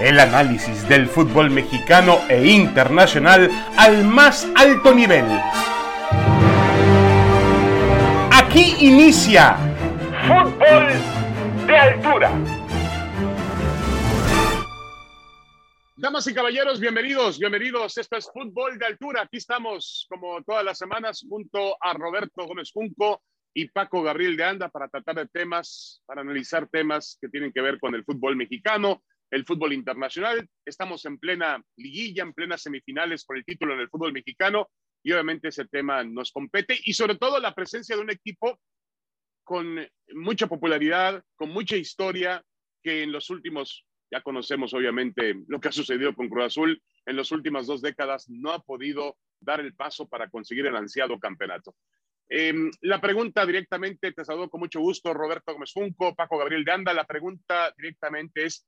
El análisis del fútbol mexicano e internacional al más alto nivel. Aquí inicia Fútbol de Altura. Damas y caballeros, bienvenidos, bienvenidos. Esto es Fútbol de Altura. Aquí estamos, como todas las semanas, junto a Roberto Gómez Junco y Paco Gabriel de Anda para tratar de temas, para analizar temas que tienen que ver con el fútbol mexicano, el fútbol internacional. Estamos en plena liguilla, en plenas semifinales por el título en el fútbol mexicano y obviamente ese tema nos compete y sobre todo la presencia de un equipo con mucha popularidad, con mucha historia, que en los últimos, ya conocemos obviamente lo que ha sucedido con Cruz Azul, en las últimas dos décadas no ha podido dar el paso para conseguir el ansiado campeonato. Em, la pregunta directamente, te saludo con mucho gusto, Roberto Gómez Junco, Paco Gabriel de Anda. La pregunta directamente es: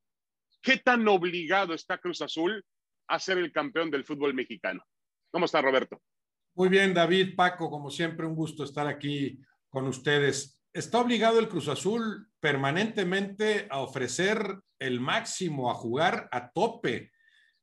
¿qué tan obligado está Cruz Azul a ser el campeón del fútbol mexicano? ¿Cómo está, Roberto? Muy bien, David, Paco, como siempre, un gusto estar aquí con ustedes. Está obligado el Cruz Azul permanentemente a ofrecer el máximo, a jugar a tope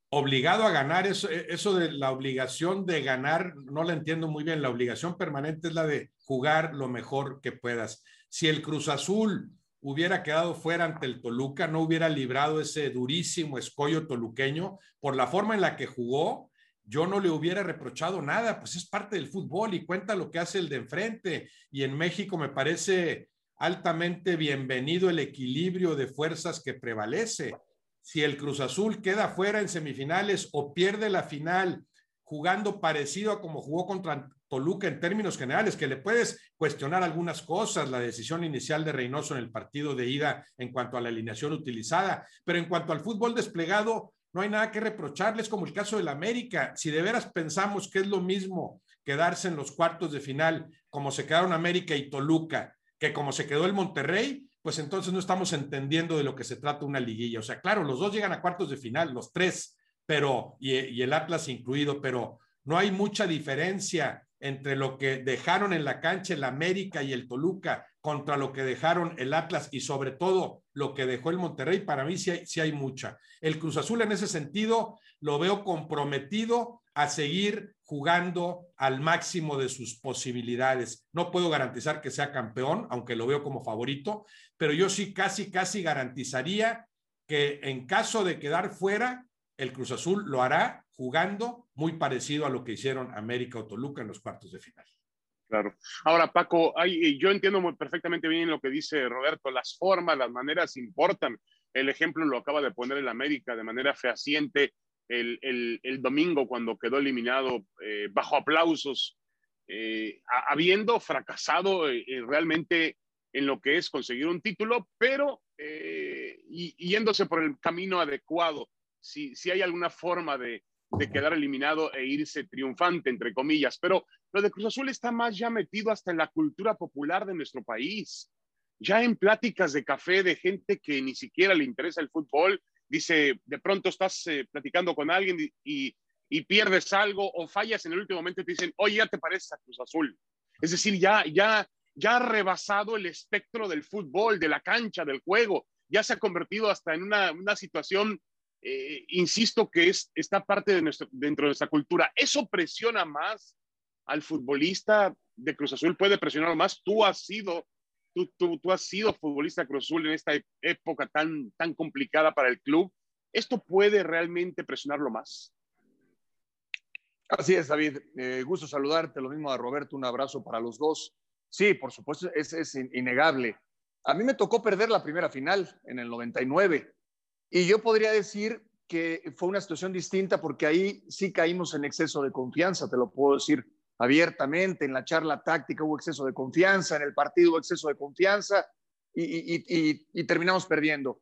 obligado a ganar, eso, eso de la obligación de ganar, no la entiendo muy bien, la obligación permanente es la de jugar lo mejor que puedas. Si el Cruz Azul hubiera quedado fuera ante el Toluca, no hubiera librado ese durísimo escollo toluqueño por la forma en la que jugó, yo no le hubiera reprochado nada, pues es parte del fútbol y cuenta lo que hace el de enfrente. Y en México me parece altamente bienvenido el equilibrio de fuerzas que prevalece si el Cruz Azul queda fuera en semifinales o pierde la final jugando parecido a como jugó contra Toluca en términos generales, que le puedes cuestionar algunas cosas, la decisión inicial de Reynoso en el partido de ida en cuanto a la alineación utilizada, pero en cuanto al fútbol desplegado, no hay nada que reprocharles, como el caso del América. Si de veras pensamos que es lo mismo quedarse en los cuartos de final como se quedaron América y Toluca, que como se quedó el Monterrey, pues entonces no estamos entendiendo de lo que se trata una liguilla. O sea, claro, los dos llegan a cuartos de final, los tres, pero, y, el Atlas incluido, pero no hay mucha diferencia entre lo que dejaron en la cancha el América y el Toluca contra lo que dejaron el Atlas y sobre todo lo que dejó el Monterrey, para mí sí hay, hay mucha. El Cruz Azul en ese sentido lo veo comprometido a seguir jugando al máximo de sus posibilidades. No puedo garantizar que sea campeón, aunque lo veo como favorito, pero yo sí casi, casi garantizaría que en caso de quedar fuera, el Cruz Azul lo hará jugando muy parecido a lo que hicieron América o Toluca en los cuartos de final. Claro. Ahora, Paco, hay, yo entiendo muy perfectamente bien lo que dice Roberto. Las formas, las maneras importan. El ejemplo lo acaba de poner el América de manera fehaciente el, el, domingo cuando quedó eliminado eh, bajo aplausos, eh, habiendo fracasado eh, realmente en lo que es conseguir un título, pero y, yéndose por el camino adecuado. Si, si hay alguna forma de, de quedar eliminado e irse triunfante, entre comillas. Pero lo de Cruz Azul está más ya metido hasta en la cultura popular de nuestro país. Ya en pláticas de café de gente que ni siquiera le interesa el fútbol, dice, de pronto estás eh, platicando con alguien y, pierdes algo o fallas en el último momento y te dicen, oye, ya te pareces a Cruz Azul. Es decir, ya, ya, ya ha rebasado el espectro del fútbol, de la cancha, del juego. Ya se ha convertido hasta en una, una situación, eh, insisto, que es, está parte de dentro de nuestra cultura. Eso presiona más al futbolista de Cruz Azul, puede presionar más. Tú has sido tú, has sido futbolista Cruz Azul en esta época tan, tan complicada para el club. ¿Esto puede realmente presionarlo más? Así es, David. Eh, gusto saludarte. Lo mismo a Roberto. Un abrazo para los dos. Sí, por supuesto, es, es innegable. A mí me tocó perder la primera final en el 99 y yo podría decir que fue una situación distinta porque ahí sí caímos en exceso de confianza, te lo puedo decir abiertamente, en la charla táctica hubo exceso de confianza, en el partido hubo exceso de confianza y, terminamos perdiendo.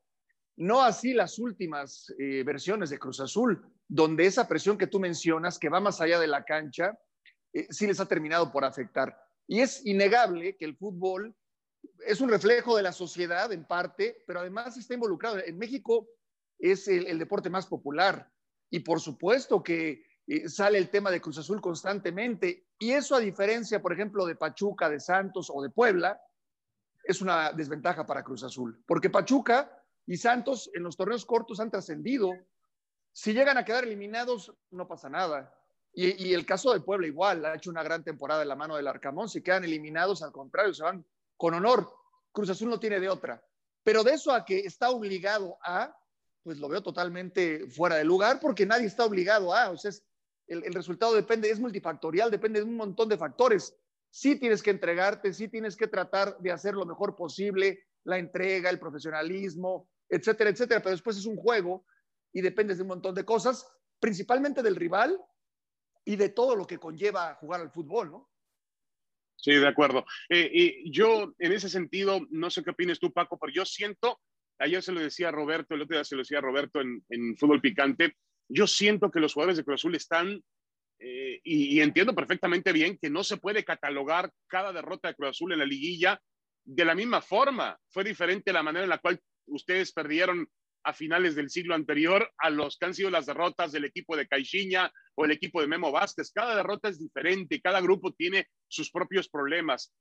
No así las últimas eh, versiones de Cruz Azul, donde esa presión que tú mencionas, que va más allá de la cancha, eh, sí les ha terminado por afectar. Y es innegable que el fútbol es un reflejo de la sociedad en parte, pero además está involucrado. En México es el deporte más popular y por supuesto que sale el tema de Cruz Azul constantemente. Y eso a diferencia, por ejemplo, de Pachuca, de Santos o de Puebla, es una desventaja para Cruz Azul. Porque Pachuca y Santos en los torneos cortos han trascendido. Si llegan a quedar eliminados, no pasa nada. Y, el caso del Puebla igual, ha hecho una gran temporada en la mano del Arcamón. Si quedan eliminados, al contrario, se van con honor. Cruz Azul no tiene de otra. Pero de eso a que está obligado a, pues lo veo totalmente fuera de lugar porque nadie está obligado a. O sea, el, el, resultado depende, es multifactorial, depende de un montón de factores. Sí tienes que entregarte, sí tienes que tratar de hacer lo mejor posible, la entrega, el profesionalismo, etcétera, etcétera. Pero después es un juego y dependes de un montón de cosas, principalmente del rival y de todo lo que conlleva jugar al fútbol, ¿no? Sí, de acuerdo. Eh, y yo, en ese sentido, no sé qué opinas tú, Paco, pero yo siento, ayer se lo decía a Roberto, el otro día se lo decía a Roberto en, Fútbol Picante, yo siento que los jugadores de Cruz Azul están, eh, y, y, entiendo perfectamente bien que no se puede catalogar cada derrota de Cruz Azul en la liguilla de la misma forma. Fue diferente la manera en la cual ustedes perdieron a finales del siglo anterior a los que han sido las derrotas del equipo de Caixinha o el equipo de Memo Vázquez. Cada derrota es diferente, cada grupo tiene sus propios problemas.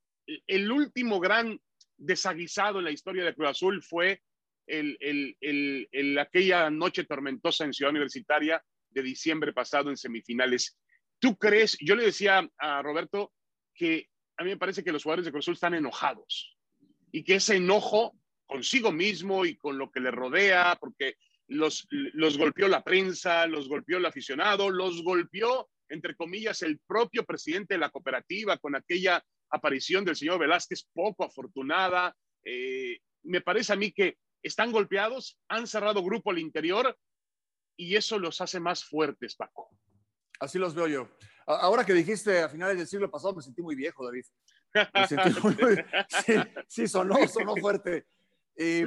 El último gran desaguisado en la historia de Cruz Azul fue el, el, aquella noche tormentosa en Ciudad Universitaria de diciembre pasado en semifinales. ¿Tú crees? Yo le decía a Roberto que a mí me parece que los jugadores de Cruz Azul están enojados y que ese enojo consigo mismo y con lo que le rodea, porque los, los golpeó la prensa, los golpeó el aficionado, los golpeó, entre comillas, el propio presidente de la cooperativa con aquella aparición del señor Velázquez poco afortunada. Eh, me parece a mí que están golpeados, han cerrado grupo al interior y eso los hace más fuertes, Paco. Así los veo yo. Ahora que dijiste a finales del siglo pasado, me sentí muy viejo, David. sí, sí, sonó, sonó fuerte. Eh,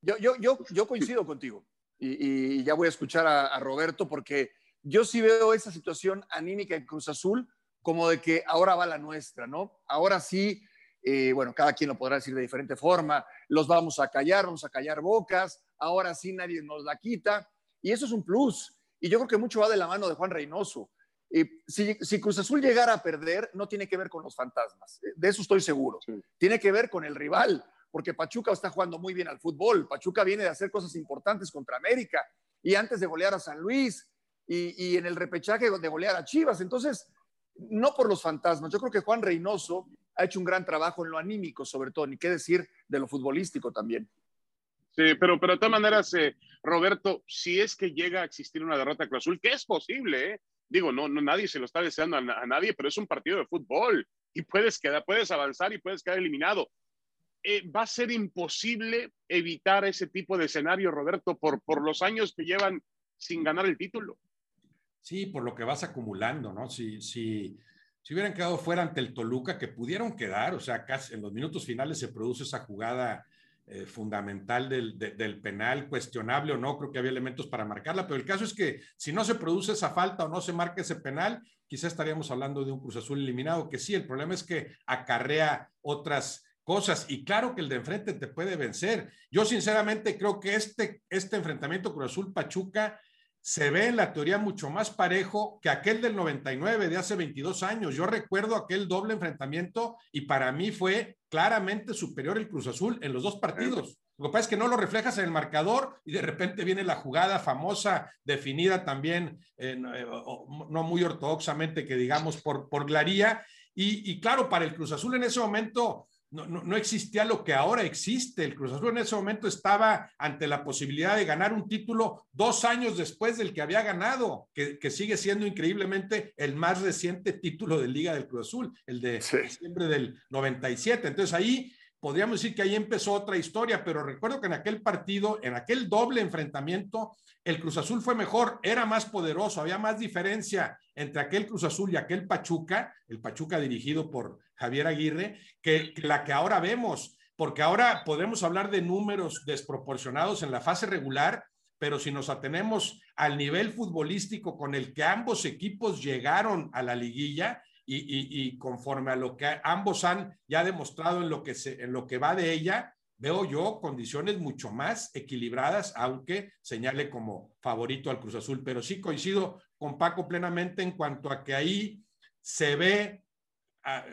yo, yo, yo, yo, coincido contigo y, ya voy a escuchar a, Roberto porque yo sí veo esa situación anímica en Cruz Azul como de que ahora va la nuestra, ¿no? Ahora sí, eh, bueno, cada quien lo podrá decir de diferente forma, los vamos a callar, vamos a callar bocas, ahora sí nadie nos la quita y eso es un plus. Y yo creo que mucho va de la mano de Juan Reynoso. Eh, si, si, Cruz Azul llegara a perder, no tiene que ver con los fantasmas, de eso estoy seguro. Tiene que ver con el rival, porque Pachuca está jugando muy bien al fútbol. Pachuca viene de hacer cosas importantes contra América y antes de golear a San Luis y, en el repechaje de golear a Chivas. Entonces, no por los fantasmas. Yo creo que Juan Reynoso ha hecho un gran trabajo en lo anímico, sobre todo, ni qué decir de lo futbolístico también. Sí, pero, pero de todas maneras, eh, Roberto, si es que llega a existir una derrota Cruz Azul, que es posible, ¿eh? digo, no, no nadie se lo está deseando a, a, nadie, pero es un partido de fútbol y puedes quedar, puedes avanzar y puedes quedar eliminado. Eh, va a ser imposible evitar ese tipo de escenario, Roberto, por, por los años que llevan sin ganar el título. Sí, por lo que vas acumulando, ¿no? Si, si, si hubieran quedado fuera ante el Toluca, que pudieron quedar, o sea, casi en los minutos finales se produce esa jugada eh, fundamental del, del, penal, cuestionable o no, creo que había elementos para marcarla, pero el caso es que si no se produce esa falta o no se marca ese penal, quizá estaríamos hablando de un Cruz Azul eliminado, que sí, el problema es que acarrea otras cosas. Y claro que el de enfrente te puede vencer. Yo sinceramente creo que este, este enfrentamiento Cruz Azul Pachuca se ve en la teoría mucho más parejo que aquel del 99 de hace 22 años. Yo recuerdo aquel doble enfrentamiento y para mí fue claramente superior el Cruz Azul en los dos partidos. Lo que pasa es que no lo reflejas en el marcador y de repente viene la jugada famosa, definida también, eh, no muy ortodoxamente que digamos por, por Glaría. Y, y claro, para el Cruz Azul en ese momento no, existía lo que ahora existe. El Cruz Azul en ese momento estaba ante la posibilidad de ganar un título dos años después del que había ganado, que, sigue siendo increíblemente el más reciente título de Liga del Cruz Azul, el de diciembre del 97. Entonces ahí podríamos decir que ahí empezó otra historia, pero recuerdo que en aquel partido, en aquel doble enfrentamiento, el Cruz Azul fue mejor, era más poderoso, había más diferencia entre aquel Cruz Azul y aquel Pachuca, el Pachuca dirigido por Javier Aguirre, que, la que ahora vemos, porque ahora podemos hablar de números desproporcionados en la fase regular, pero si nos atenemos al nivel futbolístico con el que ambos equipos llegaron a la liguilla y, conforme a lo que ambos han ya demostrado en lo que, se, en lo que va de ella, veo yo condiciones mucho más equilibradas, aunque señale como favorito al Cruz Azul. Pero sí coincido con Paco plenamente en cuanto a que ahí se ve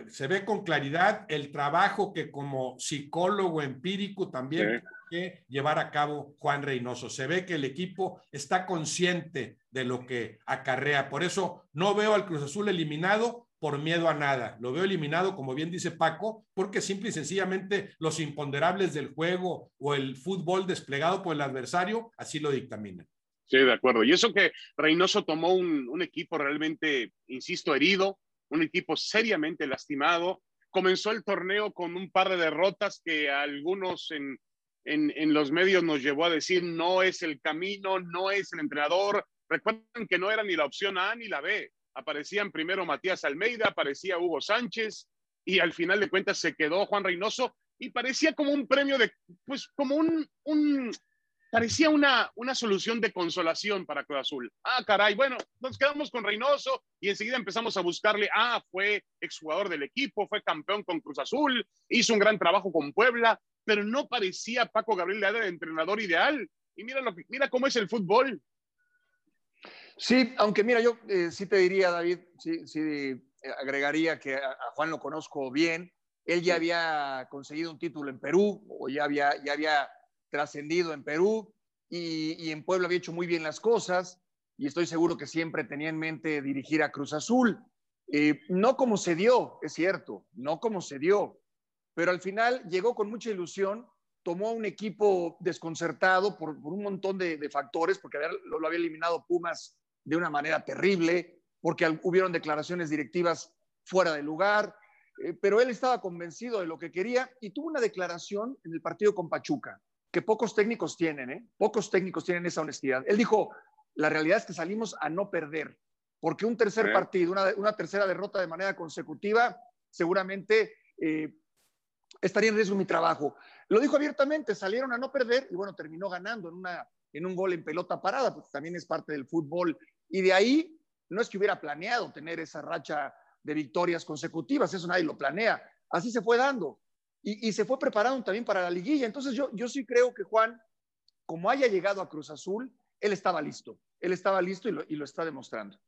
se ve con claridad el trabajo que como psicólogo empírico también tiene que llevar a cabo Juan Reynoso. Se ve que el equipo está consciente de lo que acarrea. Por eso no veo al Cruz Azul eliminado por miedo a nada. Lo veo eliminado, como bien dice Paco, porque simple y sencillamente los imponderables del juego o el fútbol desplegado por el adversario así lo dictaminan. Sí, de acuerdo. Y eso que Reynoso tomó un, un equipo realmente, insisto, herido, un equipo seriamente lastimado. Comenzó el torneo con un par de derrotas que algunos en, en, los medios nos llevó a decir no es el camino, no es el entrenador. Recuerden que no era ni la opción A ni la B. Aparecían primero Matías Almeida, aparecía Hugo Sánchez y al final de cuentas se quedó Juan Reynoso y parecía como un premio de, pues como un, un parecía una, una solución de consolación para Cruz Azul. Ah, caray, bueno, nos quedamos con Reynoso y enseguida empezamos a buscarle, ah, fue exjugador del equipo, fue campeón con Cruz Azul, hizo un gran trabajo con Puebla, pero no parecía Paco Gabriel de el entrenador ideal. Y mira, lo que, mira cómo es el fútbol. Sí, aunque mira, yo eh, sí te diría, David, sí, sí eh, agregaría que a, a, Juan lo conozco bien. Él ya había conseguido un título en Perú o ya había, ya había trascendido en Perú y, en Puebla había hecho muy bien las cosas y estoy seguro que siempre tenía en mente dirigir a Cruz Azul. Eh, no como se dio, es cierto, no como se dio, pero al final llegó con mucha ilusión, tomó un equipo desconcertado por, un montón de, factores, porque lo, lo, había eliminado Pumas de una manera terrible, porque hubieron declaraciones directivas fuera de lugar, eh, pero él estaba convencido de lo que quería y tuvo una declaración en el partido con Pachuca que pocos técnicos tienen, ¿eh? Pocos técnicos tienen esa honestidad. Él dijo, la realidad es que salimos a no perder, porque un tercer partido, una, tercera derrota de manera consecutiva, seguramente eh, estaría en riesgo mi trabajo. Lo dijo abiertamente, salieron a no perder y bueno, terminó ganando en, una, en un gol en pelota parada, porque también es parte del fútbol. Y de ahí, no es que hubiera planeado tener esa racha de victorias consecutivas, eso nadie lo planea. Así se fue dando y, se fue preparando también para la liguilla. Entonces yo, yo sí creo que Juan, como haya llegado a Cruz Azul, él estaba listo. Él estaba listo y lo, y lo está demostrando.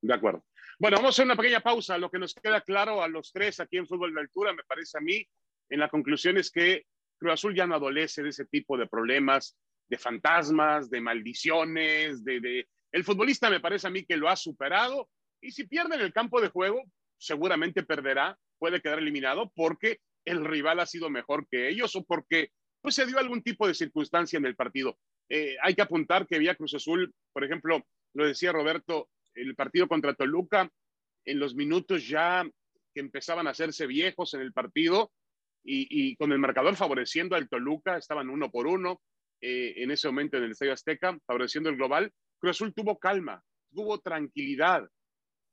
De acuerdo. Bueno, vamos a hacer una pequeña pausa. Lo que nos queda claro a los tres aquí en Fútbol de Altura, me parece a mí, en la conclusión es que Cruz Azul ya no adolece de ese tipo de problemas, de fantasmas, de maldiciones, de, de... El futbolista me parece a mí que lo ha superado y si pierde en el campo de juego, seguramente perderá, puede quedar eliminado porque el rival ha sido mejor que ellos o porque pues, se dio algún tipo de circunstancia en el partido. Eh, hay que apuntar que Vía Cruz Azul, por ejemplo, lo decía Roberto, el partido contra Toluca, en los minutos ya que empezaban a hacerse viejos en el partido y, con el marcador favoreciendo al Toluca, estaban uno por uno eh, en ese momento en el Estadio Azteca, favoreciendo el global, Cruz Azul tuvo calma, tuvo tranquilidad,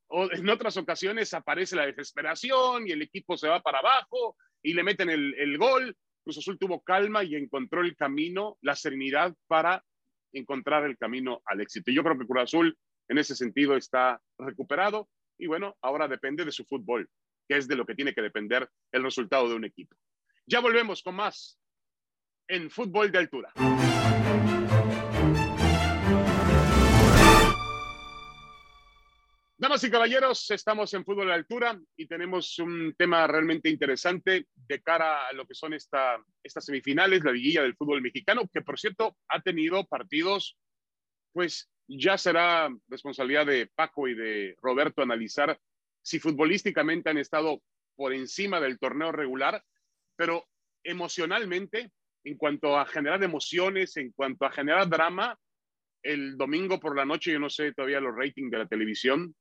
o en otras ocasiones aparece la desesperación y el equipo se va para abajo y le meten el, gol. Cruz Azul tuvo calma y encontró el camino, la serenidad para encontrar el camino al éxito. Yo creo que Cruz Azul en ese sentido está recuperado y bueno, ahora depende de su fútbol, que es de lo que tiene que depender el resultado de un equipo. Ya volvemos con más en fútbol de altura. Damas y caballeros, estamos en Fútbol de Altura y tenemos un tema realmente interesante de cara a lo que son esta, estas semifinales, la liguilla del fútbol mexicano, que por cierto ha tenido partidos, pues ya será responsabilidad de Paco y de Roberto analizar si futbolísticamente han estado por encima del torneo regular, pero emocionalmente, en cuanto a generar emociones, en cuanto a generar drama, el domingo por la noche, yo no sé todavía los ratings de la televisión,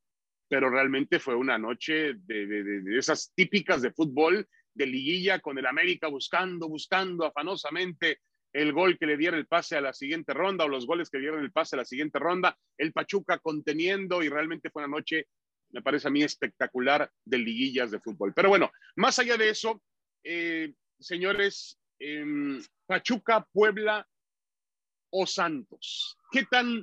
pero realmente fue una noche de, esas típicas de fútbol, de liguilla, con el América buscando, buscando afanosamente el gol que le diera el pase a la siguiente ronda o los goles que le dieron el pase a la siguiente ronda, el Pachuca conteniendo y realmente fue una noche, me parece a mí, espectacular de liguillas de fútbol. Pero bueno, más allá de eso, eh, señores, em, Pachuca, Puebla o Santos, ¿qué tan,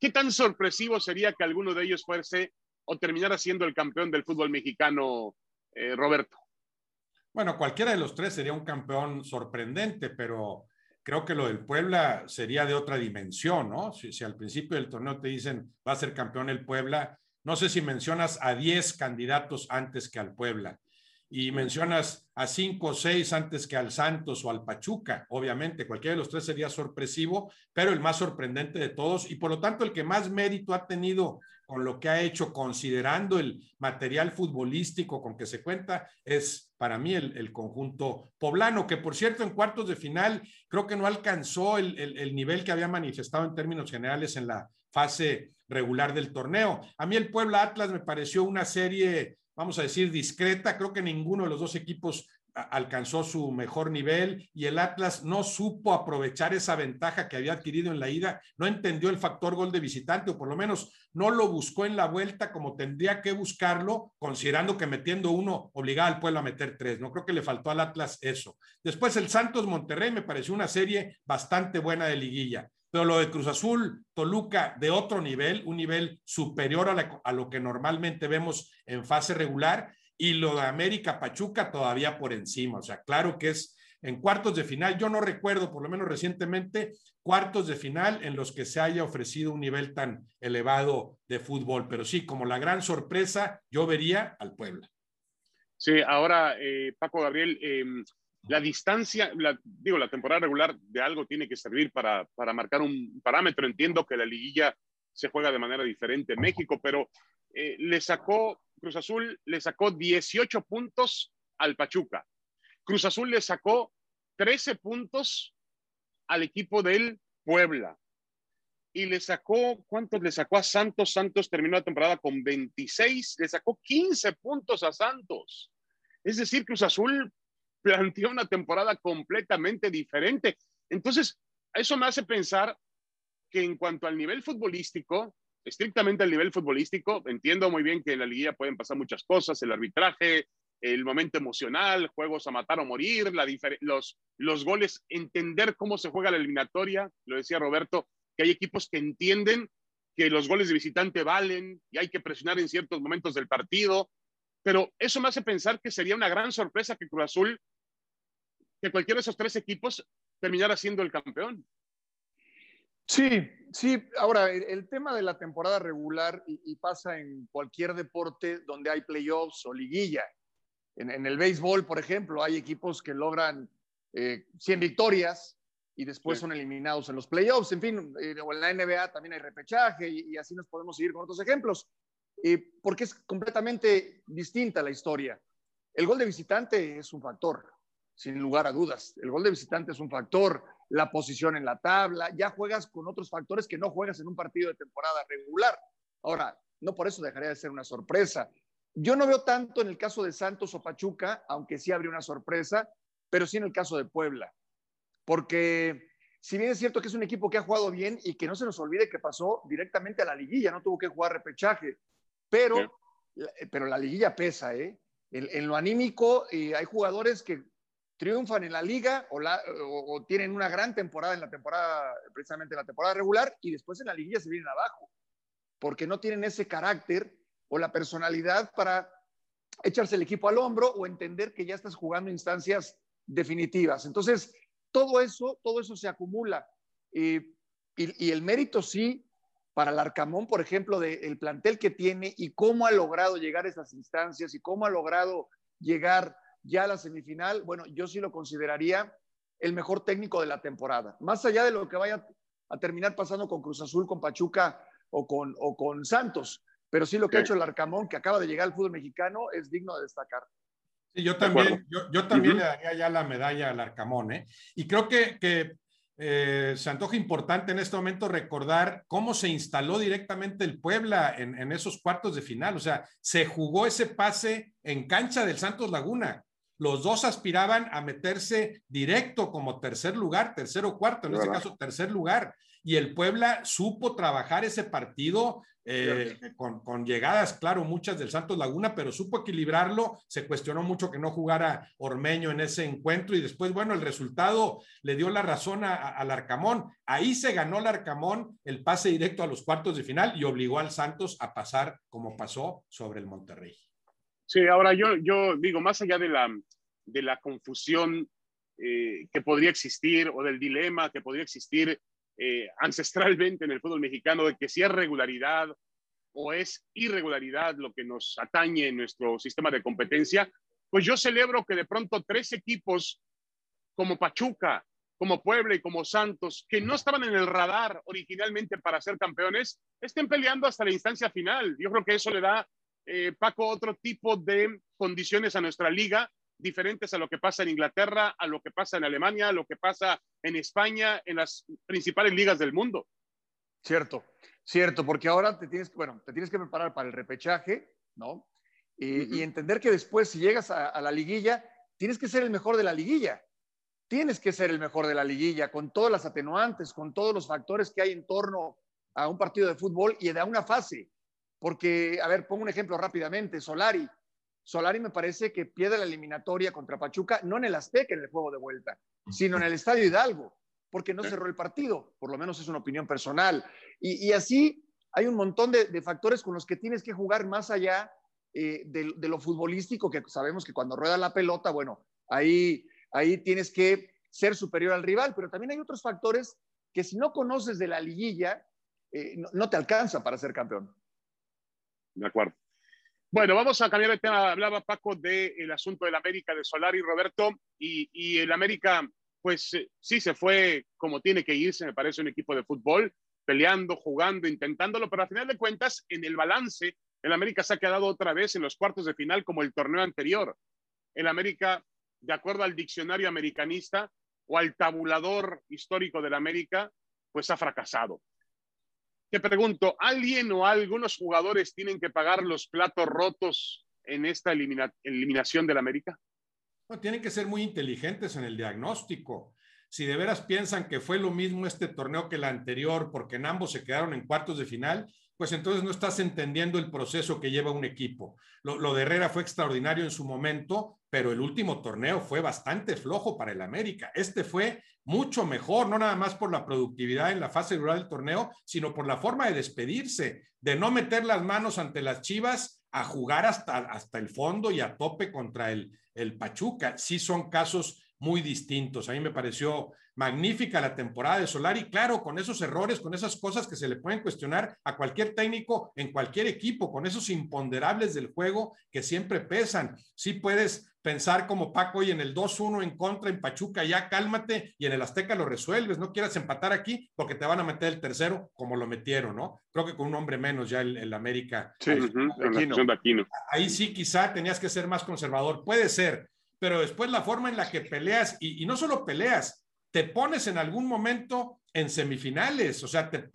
¿qué tan sorpresivo sería que alguno de ellos fuese o terminara siendo el campeón del fútbol mexicano, eh, Roberto? Bueno, cualquiera de los tres sería un campeón sorprendente, pero creo que lo del Puebla sería de otra dimensión, ¿no? Si, si, al principio del torneo te dicen va a ser campeón el Puebla, no sé si mencionas a 10 candidatos antes que al Puebla. Y mencionas a cinco o seis antes que al Santos o al Pachuca. Obviamente, cualquiera de los tres sería sorpresivo, pero el más sorprendente de todos y por lo tanto el que más mérito ha tenido con lo que ha hecho, considerando el material futbolístico con que se cuenta, es para mí el, conjunto poblano, que por cierto en cuartos de final creo que no alcanzó el, el nivel que había manifestado en términos generales en la fase regular del torneo. A mí el Puebla Atlas me pareció una serie vamos a decir, discreta. Creo que ninguno de los dos equipos alcanzó su mejor nivel y el Atlas no supo aprovechar esa ventaja que había adquirido en la ida, no entendió el factor gol de visitante o por lo menos no lo buscó en la vuelta como tendría que buscarlo, considerando que metiendo uno obligaba al pueblo a meter tres. No creo que le faltó al Atlas eso. Después el Santos Monterrey me pareció una serie bastante buena de liguilla. Pero lo de Cruz Azul, Toluca, de otro nivel, un nivel superior a, lo que normalmente vemos en fase regular, y lo de América Pachuca todavía por encima. O sea, claro que es en cuartos de final. Yo no recuerdo, por lo menos recientemente, cuartos de final en los que se haya ofrecido un nivel tan elevado de fútbol. Pero sí, como la gran sorpresa, yo vería al Puebla. Sí, ahora, eh, Paco Gabriel, em, la distancia, digo, la temporada regular de algo tiene que servir para, para marcar un parámetro. Entiendo que la liguilla se juega de manera diferente en México, pero eh, le sacó, Cruz Azul le sacó 18 puntos al Pachuca. Cruz Azul le sacó 13 puntos al equipo del Puebla. Y le sacó, ¿cuántos le sacó a Santos? Santos terminó la temporada con 26, le sacó 15 puntos a Santos. Es decir, Cruz Azul planteó una temporada completamente diferente. Entonces, eso me hace pensar que en cuanto al nivel futbolístico, estrictamente al nivel futbolístico, entiendo muy bien que en la liguilla pueden pasar muchas cosas, el arbitraje, el momento emocional, juegos a matar o morir, la los, los goles, entender cómo se juega la eliminatoria, lo decía Roberto, que hay equipos que entienden que los goles de visitante valen y hay que presionar en ciertos momentos del partido, pero eso me hace pensar que sería una gran sorpresa que Cruz Azul que cualquiera de esos tres equipos terminara siendo el campeón. Sí, sí. Ahora, el, tema de la temporada regular y, pasa en cualquier deporte donde hay playoffs o liguilla. En, el béisbol, por ejemplo, hay equipos que logran 100 eh, victorias y después son eliminados en los playoffs. En fin, eh, o en la NBA también hay repechaje y, así nos podemos seguir con otros ejemplos. Eh, porque es completamente distinta la historia. El gol de visitante es un factor sin lugar a dudas. El gol de visitante es un factor, la posición en la tabla, ya juegas con otros factores que no juegas en un partido de temporada regular. Ahora, no por eso dejaría de ser una sorpresa. Yo no veo tanto en el caso de Santos o Pachuca, aunque sí habría una sorpresa, pero sí en el caso de Puebla. Porque si bien es cierto que es un equipo que ha jugado bien y que no se nos olvide que pasó directamente a la liguilla, no tuvo que jugar repechaje, pero, pero la liguilla pesa, ¿eh? En, lo anímico, eh, hay jugadores que triunfan en la liga o, tienen una gran temporada en la temporada, precisamente en la temporada regular, y después en la liguilla se vienen abajo, porque no tienen ese carácter o la personalidad para echarse el equipo al hombro o entender que ya estás jugando instancias definitivas. Entonces, todo eso, todo eso se acumula. y, el mérito sí para el Arcamón, por ejemplo, del plantel que tiene y cómo ha logrado llegar a esas instancias y cómo ha logrado llegar ya la semifinal, bueno, yo sí lo consideraría el mejor técnico de la temporada. Más allá de lo que vaya a terminar pasando con Cruz Azul, con Pachuca o con, o con Santos, pero sí lo que ha hecho el Arcamón, que acaba de llegar al fútbol mexicano, es digno de destacar. Sí, yo también, yo, también le daría ya la medalla al Arcamón, ¿eh? Y creo que, que eh, se antoja importante en este momento recordar cómo se instaló directamente el Puebla en, en, esos cuartos de final. O sea, se jugó ese pase en cancha del Santos Laguna. Los dos aspiraban a meterse directo como tercer lugar, tercero o cuarto, en este caso tercer lugar. Y el Puebla supo trabajar ese partido eh, con, llegadas, claro, muchas del Santos Laguna, pero supo equilibrarlo. Se cuestionó mucho que no jugara Ormeño en ese encuentro y después, bueno, el resultado le dio la razón al Arcamón. Ahí se ganó el Arcamón el pase directo a los cuartos de final y obligó al Santos a pasar como pasó sobre el Monterrey. Sí, ahora yo, yo digo, más allá de la, de la confusión eh, que podría existir o del dilema que podría existir eh, ancestralmente en el fútbol mexicano de que si es regularidad o es irregularidad lo que nos atañe en nuestro sistema de competencia, pues yo celebro que de pronto tres equipos como Pachuca, como Puebla y como Santos, que no estaban en el radar originalmente para ser campeones, estén peleando hasta la instancia final. Yo creo que eso le da, eh, Paco, otro tipo de condiciones a nuestra liga, diferentes a lo que pasa en Inglaterra, a lo que pasa en Alemania, a lo que pasa en España, en las principales ligas del mundo. Cierto, cierto, porque ahora te tienes, bueno, te tienes que preparar para el repechaje, ¿no? Y, entender que después, si llegas a la liguilla, tienes que ser el mejor de la liguilla tienes que ser el mejor de la liguilla, con todas las atenuantes, con todos los factores que hay en torno a un partido de fútbol y de una fase. Porque, a ver, pongo un ejemplo rápidamente, Solari. Solari me parece que pierde la eliminatoria contra Pachuca, no en el Azteca, en el juego de vuelta, sino en el Estadio Hidalgo, porque no cerró el partido, por lo menos es una opinión personal. Y, así hay un montón de, factores con los que tienes que jugar más allá eh, de, de, lo futbolístico, que sabemos que cuando rueda la pelota, bueno, ahí ahí tienes que ser superior al rival, pero también hay otros factores que si no conoces de la liguilla, eh, no, te alcanza para ser campeón. De acuerdo. Bueno, vamos a cambiar de tema. Hablaba Paco del asunto del América, de Solari, Roberto, y, y el América, pues eh, sí se fue como tiene que irse, me parece, un equipo de fútbol, peleando, jugando, intentándolo, pero al final de cuentas, en el balance, el América se ha quedado otra vez en los cuartos de final como el torneo anterior. El América de acuerdo al diccionario americanista o al tabulador histórico de la América, pues ha fracasado. Te pregunto, ¿alguien o algunos jugadores tienen que pagar los platos rotos en esta eliminación de la América? No, tienen que ser muy inteligentes en el diagnóstico. Si de veras piensan que fue lo mismo este torneo que el anterior, porque en ambos se quedaron en cuartos de final, pues entonces no estás entendiendo el proceso que lleva un equipo. Lo, de Herrera fue extraordinario en su momento, pero el último torneo fue bastante flojo para el América. Este fue mucho mejor, no nada más por la productividad en la fase rural del torneo, sino por la forma de despedirse, de no meter las manos ante las Chivas a jugar hasta, hasta el fondo y a tope contra el, el Pachuca. Sí son casos muy distintos. A mí me pareció magnífica la temporada de Solari, claro, con esos errores, con esas cosas que se le pueden cuestionar a cualquier técnico en cualquier equipo, con esos imponderables del juego que siempre pesan. Sí puedes pensar como Paco y en el 2-1 en contra en Pachuca, ya cálmate y en el Azteca lo resuelves, no quieras empatar aquí porque te van a meter el tercero como lo metieron, ¿no? Creo que con un hombre menos ya el, América. Sí, ahí, ahí sí quizá tenías que ser más conservador, puede ser, pero después la forma en la que peleas, y, no solo peleas, te pones en algún momento en semifinales, o sea, te,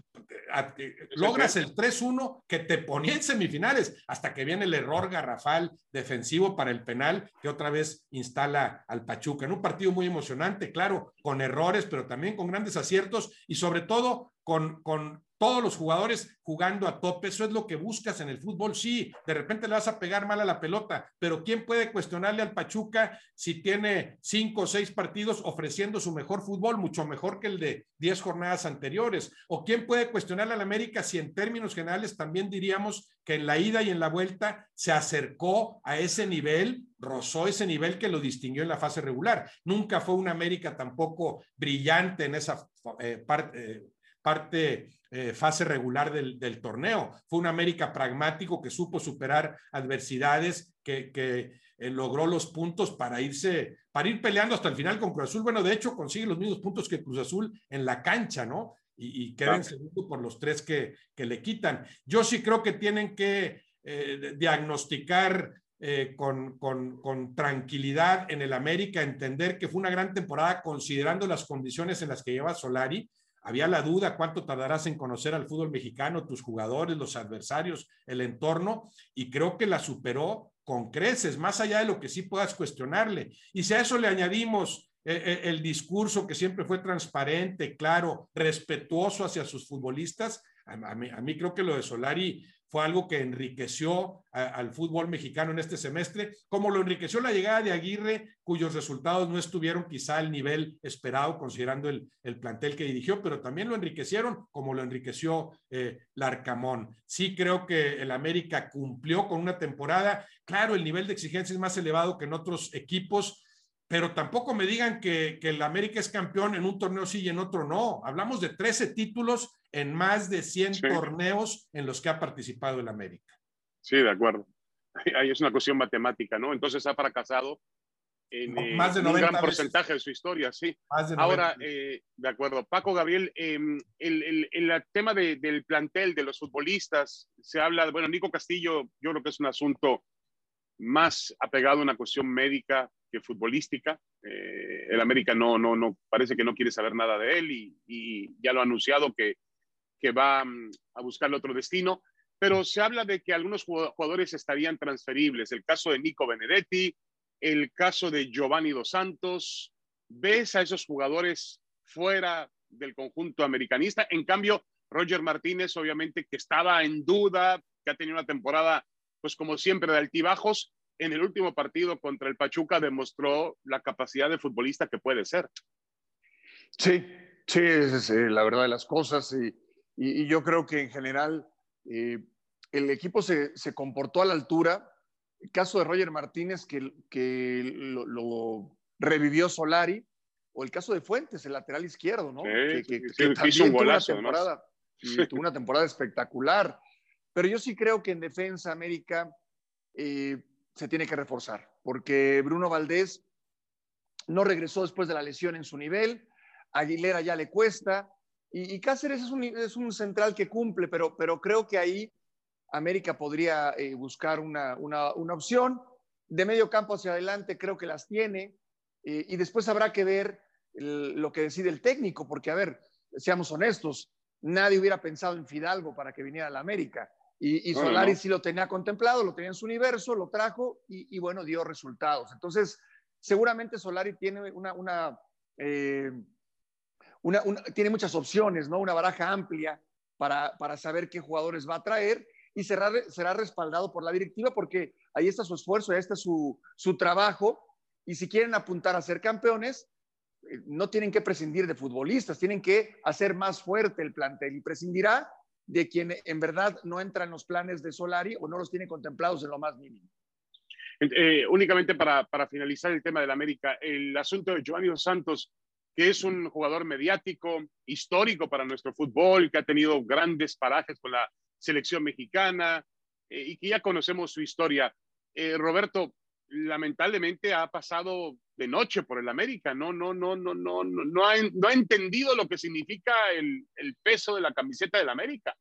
logras el 3-1 que te ponía en semifinales, hasta que viene el error garrafal defensivo para el penal que otra vez instala al Pachuca. En un partido muy emocionante, claro, con errores, pero también con grandes aciertos y sobre todo con, con todos los jugadores jugando a tope, eso es lo que buscas en el fútbol. Sí, de repente le vas a pegar mal a la pelota, pero ¿quién puede cuestionarle al Pachuca si tiene cinco o seis partidos ofreciendo su mejor fútbol, mucho mejor que el de diez jornadas anteriores? ¿O quién puede cuestionarle al América si en términos generales también diríamos que en la ida y en la vuelta se acercó a ese nivel, rozó ese nivel que lo distinguió en la fase regular? Nunca fue una América tampoco brillante en esa eh, parte. Eh, parte eh, fase regular del, torneo. Fue un América pragmático que supo superar adversidades, que, eh, logró los puntos para irse, para ir peleando hasta el final con Cruz Azul. Bueno, de hecho, consigue los mismos puntos que Cruz Azul en la cancha, ¿no? Y, queda en segundo por los tres que, le quitan. Yo sí creo que tienen que eh, diagnosticar con, con, con, tranquilidad en el América, entender que fue una gran temporada considerando las condiciones en las que lleva Solari había la duda cuánto tardarás en conocer al fútbol mexicano, tus jugadores, los adversarios, el entorno, y creo que la superó con creces, más allá de lo que sí puedas cuestionarle. Y si a eso le añadimos eh, eh, el discurso que siempre fue transparente, claro, respetuoso hacia sus futbolistas, a, mí, a mí creo que lo de Solari fue algo que enriqueció al fútbol mexicano en este semestre, como lo enriqueció la llegada de Aguirre, cuyos resultados no estuvieron quizá al nivel esperado considerando el, plantel que dirigió, pero también lo enriquecieron como lo enriqueció eh, Larcamón. Sí creo que el América cumplió con una temporada, claro, el nivel de exigencia es más elevado que en otros equipos, pero tampoco me digan que, que el América es campeón en un torneo sí y en otro no. Hablamos de 13 títulos en más de 100 torneos en los que ha participado el América. Sí, de acuerdo. es una cuestión matemática, ¿no? Entonces ha fracasado en, eh, Más de un gran porcentaje de su historia, sí. Ahora, eh, de acuerdo. Paco Gabriel, em, el, el, tema del plantel, de los futbolistas, se habla, bueno, Nico Castillo, yo creo que es un asunto más apegado a una cuestión médica que futbolística. Eh, el América no, no, no, parece que no quiere saber nada de él y, y ya lo ha anunciado que, que va mm, a buscarle otro destino. Pero se habla de que algunos jugadores estarían transferibles. El caso de Nico Benedetti, el caso de Giovanni Dos Santos. ¿Ves a esos jugadores fuera del conjunto americanista? En cambio, Roger Martínez, obviamente, que estaba en duda, que ha tenido una temporada, pues como siempre, de altibajos, en el último partido contra el Pachuca demostró la capacidad de futbolista que puede ser. Sí, sí, es, eh, la verdad de las cosas. Y, yo creo que en general eh, el equipo se, se, comportó a la altura. El caso de Roger Martínez, que, que lo, revivió Solari, o el caso de Fuentes, el lateral izquierdo, ¿no? que, hizo un golazo, tuvo una temporada, tuvo una temporada espectacular. Pero yo sí creo que en defensa América eh, se tiene que reforzar, porque Bruno Valdés no regresó después de la lesión en su nivel, Aguilera ya le cuesta, y, Cáceres es un, es un, central que cumple, pero, pero creo que ahí América podría eh, buscar una, una, una, opción. De medio campo hacia adelante creo que las tiene, eh, y después habrá que ver lo que decide el técnico, porque a ver, seamos honestos, nadie hubiera pensado en Fidalgo para que viniera a la América. Y, Solari sí lo tenía contemplado, lo tenía en su universo, lo trajo y, bueno, dio resultados. Entonces, seguramente Solari tiene una, una, eh, una, tiene muchas opciones, ¿no? Una baraja amplia para, para, saber qué jugadores va a traer y será, será respaldado por la directiva porque ahí está su esfuerzo, ahí está su, su trabajo. Y si quieren apuntar a ser campeones, eh, no tienen que prescindir de futbolistas, tienen que hacer más fuerte el plantel y prescindirá de quien en verdad no entra en los planes de Solari o no los tiene contemplados en lo más mínimo. Eh, únicamente para, para, finalizar el tema del América, el asunto de Giovanni Dos Santos, que es un jugador mediático, histórico para nuestro fútbol, que ha tenido grandes parajes con la selección mexicana eh, y que ya conocemos su historia. Eh, Roberto, lamentablemente ha pasado de noche por el América, no, no, no, no, no, no, no, ha, no ha entendido lo que significa el, el peso de la camiseta del América.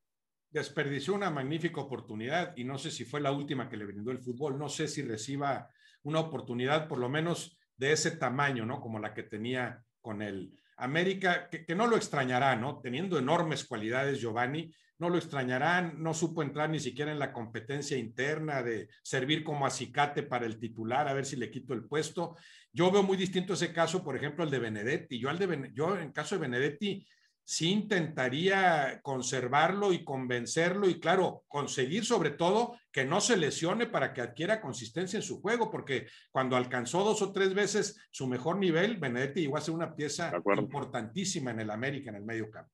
Desperdició una magnífica oportunidad y no sé si fue la última que le brindó el fútbol, no sé si reciba una oportunidad por lo menos de ese tamaño, ¿no? Como la que tenía con el América, que, no lo extrañará, ¿no? Teniendo enormes cualidades Giovanni, no lo extrañarán, no supo entrar ni siquiera en la competencia interna de servir como acicate para el titular, a ver si le quito el puesto. Yo veo muy distinto ese caso, por ejemplo, el de Benedetti. Yo, al de, yo en caso de Benedetti, sí intentaría conservarlo y convencerlo y, claro, conseguir sobre todo que no se lesione para que adquiera consistencia en su juego, porque cuando alcanzó dos o tres veces su mejor nivel, Benedetti llegó a ser una pieza importantísima en el América, en el medio campo.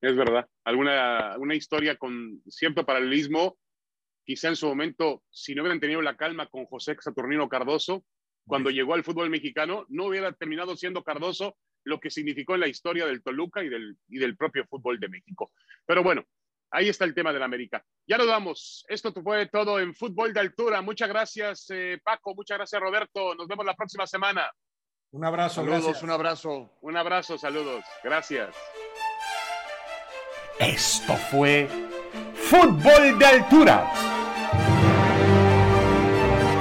Es verdad. Alguna una historia con cierto paralelismo, quizá en su momento, si no hubieran tenido la calma con José Saturnino Cardoso, cuando llegó al fútbol mexicano, no hubiera terminado siendo Cardoso lo que significó en la historia del Toluca y del, y del propio fútbol de México. Pero bueno, ahí está el tema del América. Ya nos vamos. Esto fue todo en Fútbol de Altura. Muchas gracias, eh, Paco. Muchas gracias, Roberto. Nos vemos la próxima semana. Un abrazo. Saludos, un abrazo. Un abrazo, saludos. Gracias. Esto fue Fútbol de Altura.